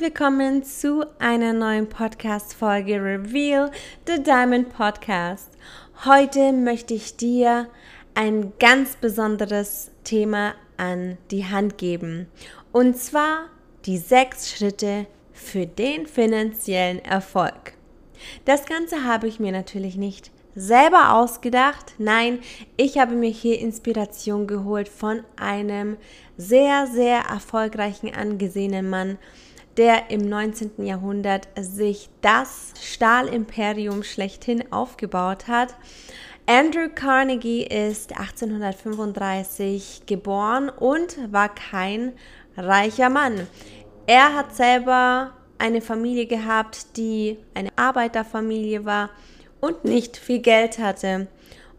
Willkommen zu einer neuen Podcast-Folge Reveal the Diamond Podcast. Heute möchte ich dir ein ganz besonderes Thema an die Hand geben. Und zwar die sechs Schritte für den finanziellen Erfolg. Das Ganze habe ich mir natürlich nicht selber ausgedacht. Nein, ich habe mir hier Inspiration geholt von einem sehr, sehr erfolgreichen, angesehenen Mann, der im 19. Jahrhundert sich das Stahlimperium schlechthin aufgebaut hat. Andrew Carnegie ist 1835 geboren und war kein reicher Mann. Er hat selber eine Familie gehabt, die eine Arbeiterfamilie war und nicht viel Geld hatte.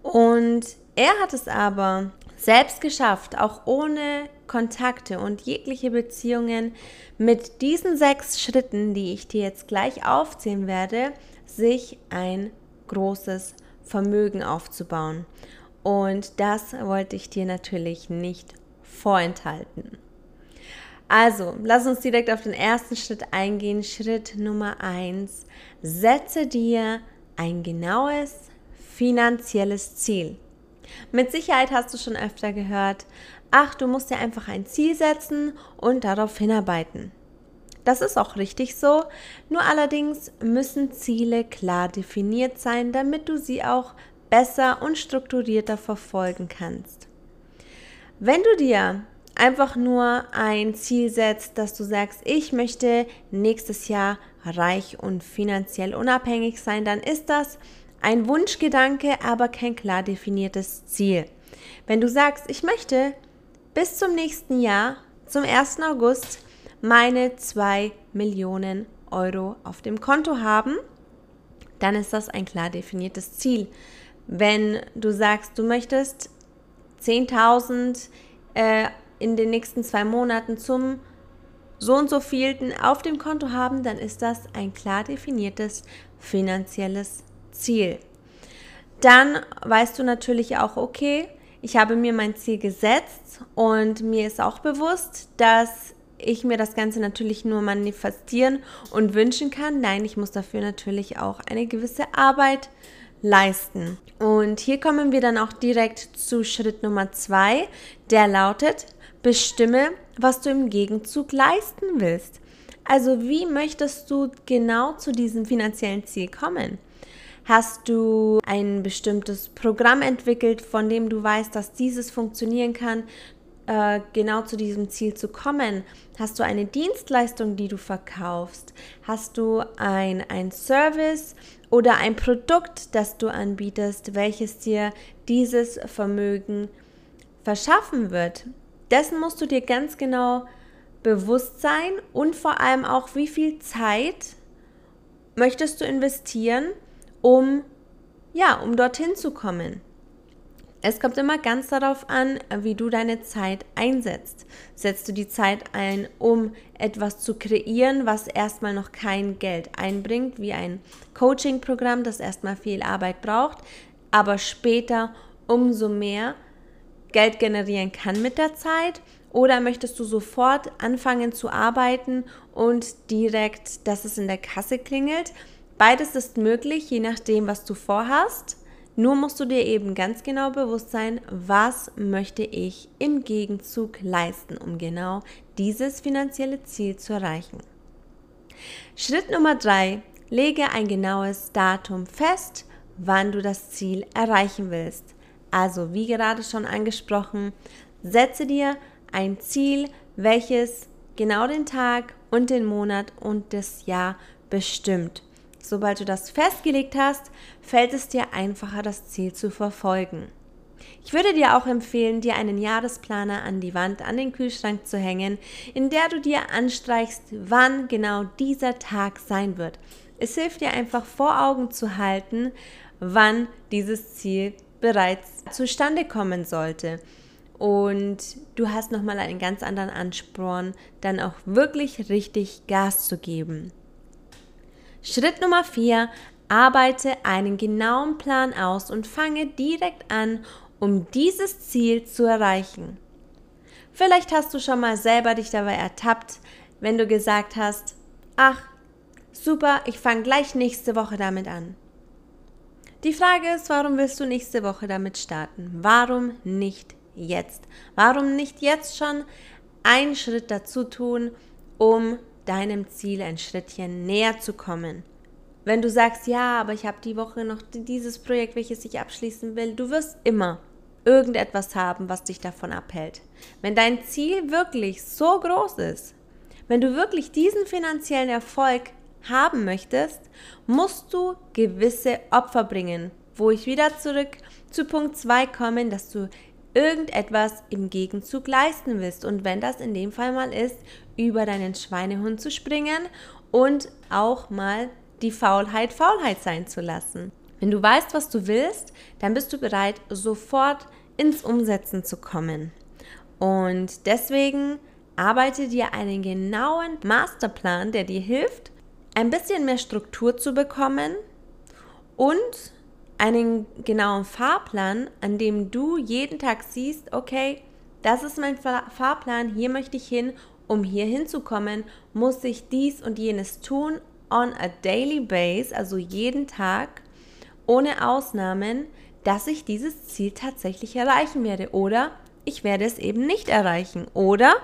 Und er hat es aber selbst geschafft, auch ohne Kontakte und jegliche Beziehungen mit diesen sechs Schritten, die ich dir jetzt gleich aufzählen werde, sich ein großes Vermögen aufzubauen. Und das wollte ich dir natürlich nicht vorenthalten. Also, lass uns direkt auf den ersten Schritt eingehen. Schritt Nummer eins: Setze dir ein genaues finanzielles Ziel. Mit Sicherheit hast du schon öfter gehört, ach, du musst dir einfach ein Ziel setzen und darauf hinarbeiten. Das ist auch richtig so, nur allerdings müssen Ziele klar definiert sein, damit du sie auch besser und strukturierter verfolgen kannst. Wenn du dir einfach nur ein Ziel setzt, dass du sagst, ich möchte nächstes Jahr reich und finanziell unabhängig sein, dann ist das ein Wunschgedanke, aber kein klar definiertes Ziel. Wenn du sagst, ich möchte bis zum nächsten Jahr, zum 1. August, meine 2 Millionen Euro auf dem Konto haben, dann ist das ein klar definiertes Ziel. Wenn du sagst, du möchtest 10.000 äh, in den nächsten zwei Monaten zum so und so vielten auf dem Konto haben, dann ist das ein klar definiertes finanzielles Ziel. Dann weißt du natürlich auch, okay, ich habe mir mein Ziel gesetzt und mir ist auch bewusst, dass ich mir das Ganze natürlich nur manifestieren und wünschen kann. Nein, ich muss dafür natürlich auch eine gewisse Arbeit leisten. Und hier kommen wir dann auch direkt zu Schritt Nummer zwei, der lautet, bestimme, was du im Gegenzug leisten willst. Also wie möchtest du genau zu diesem finanziellen Ziel kommen? Hast du ein bestimmtes Programm entwickelt, von dem du weißt, dass dieses funktionieren kann, äh, genau zu diesem Ziel zu kommen? Hast du eine Dienstleistung, die du verkaufst? Hast du ein, ein Service oder ein Produkt, das du anbietest, welches dir dieses Vermögen verschaffen wird? Dessen musst du dir ganz genau bewusst sein und vor allem auch, wie viel Zeit möchtest du investieren, um ja, um dorthin zu kommen. Es kommt immer ganz darauf an, wie du deine Zeit einsetzt. Setzt du die Zeit ein, um etwas zu kreieren, was erstmal noch kein Geld einbringt, wie ein Coaching-Programm, das erstmal viel Arbeit braucht, aber später umso mehr Geld generieren kann mit der Zeit? Oder möchtest du sofort anfangen zu arbeiten und direkt, dass es in der Kasse klingelt? Beides ist möglich, je nachdem, was du vorhast. Nur musst du dir eben ganz genau bewusst sein, was möchte ich im Gegenzug leisten, um genau dieses finanzielle Ziel zu erreichen. Schritt Nummer drei: Lege ein genaues Datum fest, wann du das Ziel erreichen willst. Also, wie gerade schon angesprochen, setze dir ein Ziel, welches genau den Tag und den Monat und das Jahr bestimmt. Sobald du das festgelegt hast, fällt es dir einfacher, das Ziel zu verfolgen. Ich würde dir auch empfehlen, dir einen Jahresplaner an die Wand, an den Kühlschrank zu hängen, in der du dir anstreichst, wann genau dieser Tag sein wird. Es hilft dir einfach vor Augen zu halten, wann dieses Ziel bereits zustande kommen sollte. Und du hast nochmal einen ganz anderen Ansporn, dann auch wirklich richtig Gas zu geben. Schritt Nummer 4. Arbeite einen genauen Plan aus und fange direkt an, um dieses Ziel zu erreichen. Vielleicht hast du schon mal selber dich dabei ertappt, wenn du gesagt hast, ach, super, ich fange gleich nächste Woche damit an. Die Frage ist, warum willst du nächste Woche damit starten? Warum nicht jetzt? Warum nicht jetzt schon einen Schritt dazu tun, um deinem Ziel ein Schrittchen näher zu kommen? Wenn du sagst, ja, aber ich habe die Woche noch dieses Projekt, welches ich abschließen will, du wirst immer irgendetwas haben, was dich davon abhält. Wenn dein Ziel wirklich so groß ist, wenn du wirklich diesen finanziellen Erfolg haben möchtest, musst du gewisse Opfer bringen, wo ich wieder zurück zu Punkt 2 komme, dass du irgendetwas im Gegenzug leisten willst. Und wenn das in dem Fall mal ist, über deinen Schweinehund zu springen und auch mal die Faulheit Faulheit sein zu lassen. Wenn du weißt, was du willst, dann bist du bereit, sofort ins Umsetzen zu kommen. Und deswegen arbeite dir einen genauen Masterplan, der dir hilft, ein bisschen mehr Struktur zu bekommen und einen genauen Fahrplan, an dem du jeden Tag siehst, okay, das ist mein Fahrplan, hier möchte ich hin, um hier hinzukommen, muss ich dies und jenes tun on a daily base, also jeden Tag ohne Ausnahmen, dass ich dieses Ziel tatsächlich erreichen werde oder ich werde es eben nicht erreichen oder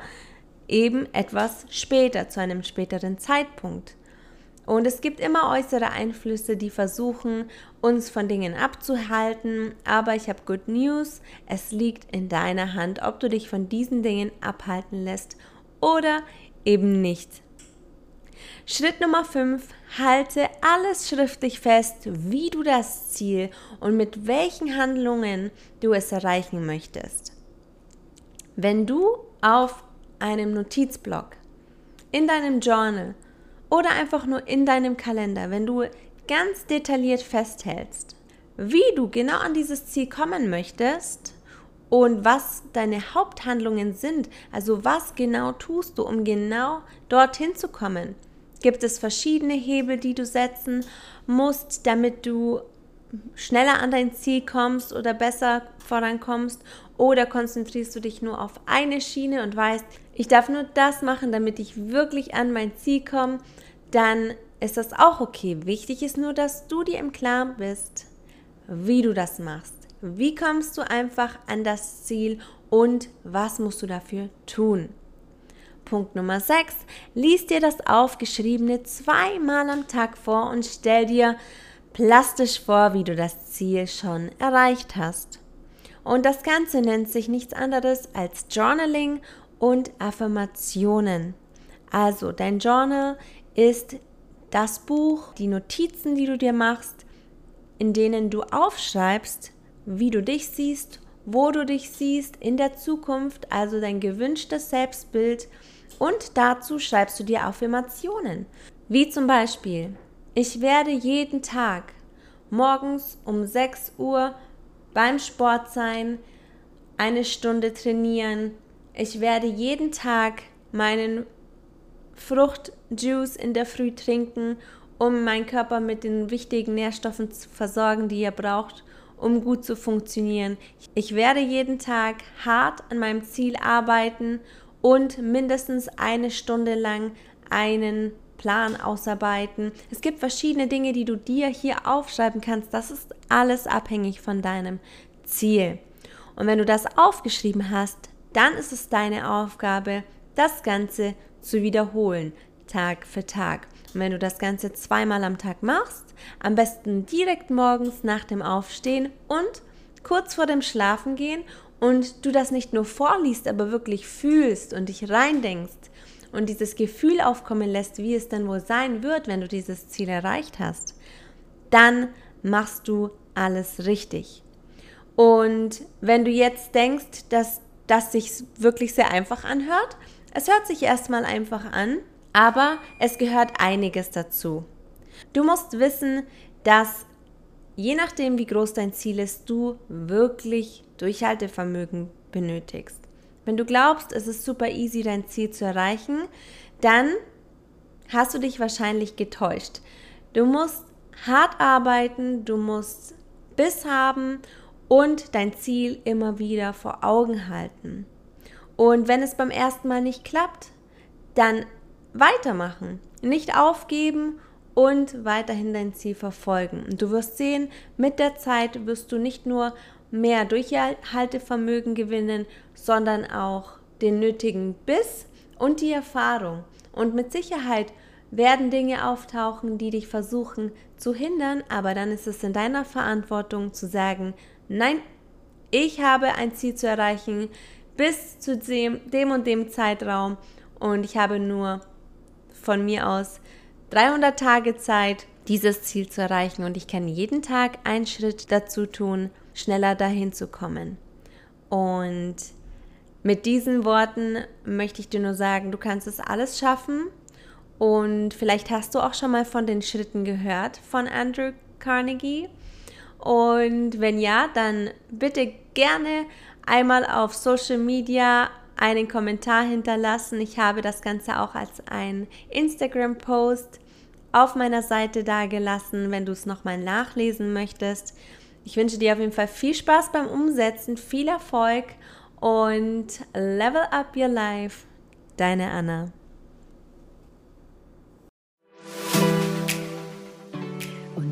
eben etwas später, zu einem späteren Zeitpunkt. Und es gibt immer äußere Einflüsse, die versuchen, uns von Dingen abzuhalten. Aber ich habe Good News. Es liegt in deiner Hand, ob du dich von diesen Dingen abhalten lässt oder eben nicht. Schritt Nummer 5. Halte alles schriftlich fest, wie du das Ziel und mit welchen Handlungen du es erreichen möchtest. Wenn du auf einem Notizblock, in deinem Journal oder einfach nur in deinem Kalender, wenn du ganz detailliert festhältst, wie du genau an dieses Ziel kommen möchtest und was deine Haupthandlungen sind, also was genau tust du, um genau dorthin zu kommen, gibt es verschiedene Hebel, die du setzen musst, damit du schneller an dein Ziel kommst oder besser vorankommst? Oder konzentrierst du dich nur auf eine Schiene und weißt, ich darf nur das machen, damit ich wirklich an mein Ziel komme? Dann ist das auch okay. Wichtig ist nur, dass du dir im Klaren bist, wie du das machst. Wie kommst du einfach an das Ziel und was musst du dafür tun? Punkt Nummer 6. Lies dir das Aufgeschriebene zweimal am Tag vor und stell dir plastisch vor, wie du das Ziel schon erreicht hast. Und das Ganze nennt sich nichts anderes als Journaling und Affirmationen. Also dein Journal ist das Buch, die Notizen, die du dir machst, in denen du aufschreibst, wie du dich siehst, wo du dich siehst in der Zukunft, also dein gewünschtes Selbstbild und dazu schreibst du dir Affirmationen, wie zum Beispiel, ich werde jeden Tag morgens um 6 Uhr beim Sport sein, eine Stunde trainieren. Ich werde jeden Tag meinen Fruchtjuice in der Früh trinken, um meinen Körper mit den wichtigen Nährstoffen zu versorgen, die er braucht, um gut zu funktionieren. Ich werde jeden Tag hart an meinem Ziel arbeiten und mindestens eine Stunde lang einen Plan ausarbeiten. Es gibt verschiedene Dinge, die du dir hier aufschreiben kannst. Das ist alles abhängig von deinem Ziel. Und wenn du das aufgeschrieben hast, dann ist es deine Aufgabe, das Ganze zu wiederholen, Tag für Tag. Und wenn du das Ganze zweimal am Tag machst, am besten direkt morgens nach dem Aufstehen und kurz vor dem Schlafengehen und du das nicht nur vorliest, aber wirklich fühlst und dich reindenkst und dieses Gefühl aufkommen lässt, wie es dann wohl sein wird, wenn du dieses Ziel erreicht hast, dann machst du alles richtig. Und wenn du jetzt denkst, dass das sich wirklich sehr einfach anhört, es hört sich erstmal einfach an, aber es gehört einiges dazu. Du musst wissen, dass je nachdem, wie groß dein Ziel ist, du wirklich Durchhaltevermögen benötigst. Wenn du glaubst, es ist super easy, dein Ziel zu erreichen, dann hast du dich wahrscheinlich getäuscht. Du musst hart arbeiten, du musst Biss haben und dein Ziel immer wieder vor Augen halten. Und wenn es beim ersten Mal nicht klappt, dann weitermachen, nicht aufgeben und weiterhin dein Ziel verfolgen. Und du wirst sehen, mit der Zeit wirst du nicht nur mehr Durchhaltevermögen gewinnen, sondern auch den nötigen Biss und die Erfahrung. Und mit Sicherheit werden Dinge auftauchen, die dich versuchen zu hindern, aber dann ist es in deiner Verantwortung zu sagen, nein, ich habe ein Ziel zu erreichen bis zu dem, dem und dem Zeitraum und ich habe nur von mir aus 300 Tage Zeit, dieses Ziel zu erreichen und ich kann jeden Tag einen Schritt dazu tun, schneller dahin zu kommen. Und mit diesen Worten möchte ich dir nur sagen, du kannst es alles schaffen und vielleicht hast du auch schon mal von den Schritten gehört von Andrew Carnegie. Und wenn ja, dann bitte gerne einmal auf Social Media einen Kommentar hinterlassen. Ich habe das Ganze auch als ein Instagram-Post auf meiner Seite dagelassen, wenn du es nochmal nachlesen möchtest. Ich wünsche dir auf jeden Fall viel Spaß beim Umsetzen, viel Erfolg und level up your life. Deine Anna.